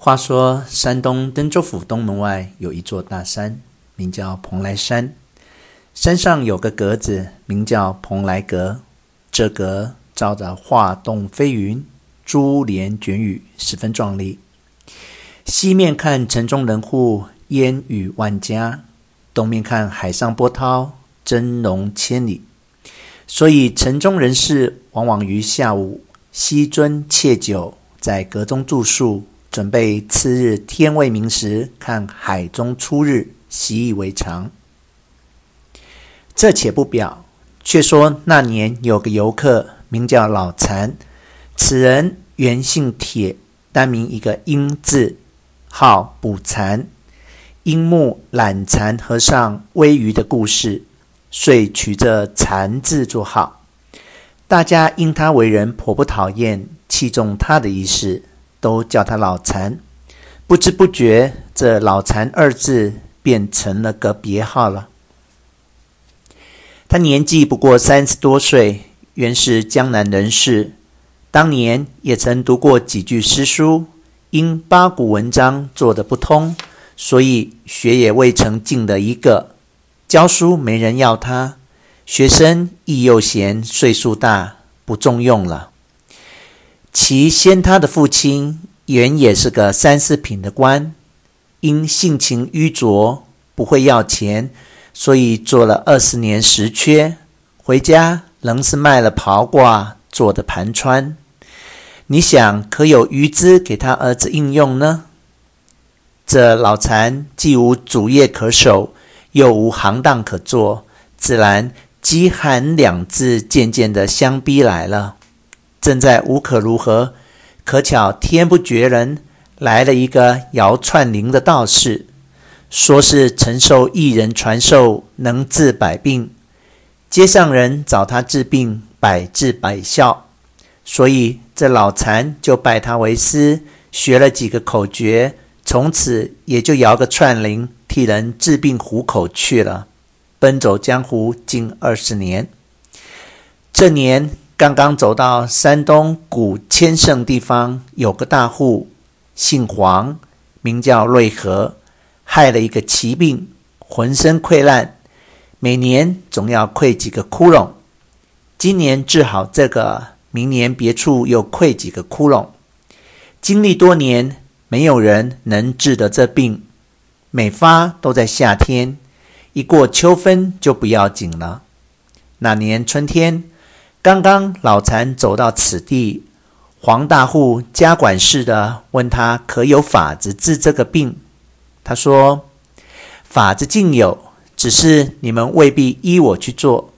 话说，山东登州府东门外有一座大山，名叫蓬莱山。山上有个阁子，名叫蓬莱阁。这阁罩着画栋飞云，珠帘卷雨，十分壮丽。西面看城中人户，烟雨万家；东面看海上波涛，峥嵘千里。所以城中人士往往于下午携樽窃酒，在阁中住宿。准备次日天未明时看海中初日，习以为常。这且不表，却说那年有个游客名叫老禅，此人原姓铁，单名一个英字，号补禅。因慕懒禅和尚微鱼的故事，遂取这禅字作号。大家因他为人颇不讨厌，器重他的一事。都叫他老残，不知不觉，这“老残”二字便成了个别号了。他年纪不过三十多岁，原是江南人士，当年也曾读过几句诗书，因八股文章做得不通，所以学也未曾进得一个，教书没人要他，学生亦又嫌岁数大，不重用了。其先他的父亲原也是个三四品的官，因性情迂拙，不会要钱，所以做了二十年时缺，回家仍是卖了袍褂做的盘川。你想可有余资给他儿子应用呢？这老禅既无主业可守，又无行当可做，自然饥寒两字渐渐的相逼来了。正在无可如何，可巧天不绝人，来了一个摇串铃的道士，说是承受一人传授，能治百病。街上人找他治病，百治百效，所以这老禅就拜他为师，学了几个口诀，从此也就摇个串铃，替人治病糊口去了，奔走江湖近二十年。这年。刚刚走到山东古千盛地方，有个大户，姓黄，名叫瑞和，害了一个奇病，浑身溃烂，每年总要溃几个窟窿。今年治好这个，明年别处又溃几个窟窿。经历多年，没有人能治得这病，每发都在夏天，一过秋分就不要紧了。那年春天。刚刚老禅走到此地，黄大户家管事的问他可有法子治这个病。他说：“法子尽有，只是你们未必依我去做。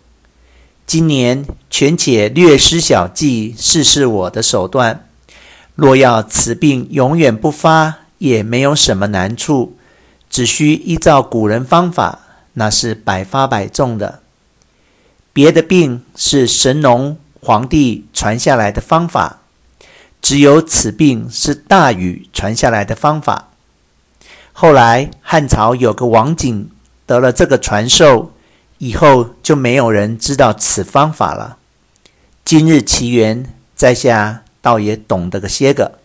今年权且略施小计，试试我的手段。若要此病永远不发，也没有什么难处，只需依照古人方法，那是百发百中的。”别的病是神农皇帝传下来的方法，只有此病是大禹传下来的方法。后来汉朝有个王景得了这个传授，以后就没有人知道此方法了。今日奇缘，在下倒也懂得个些个。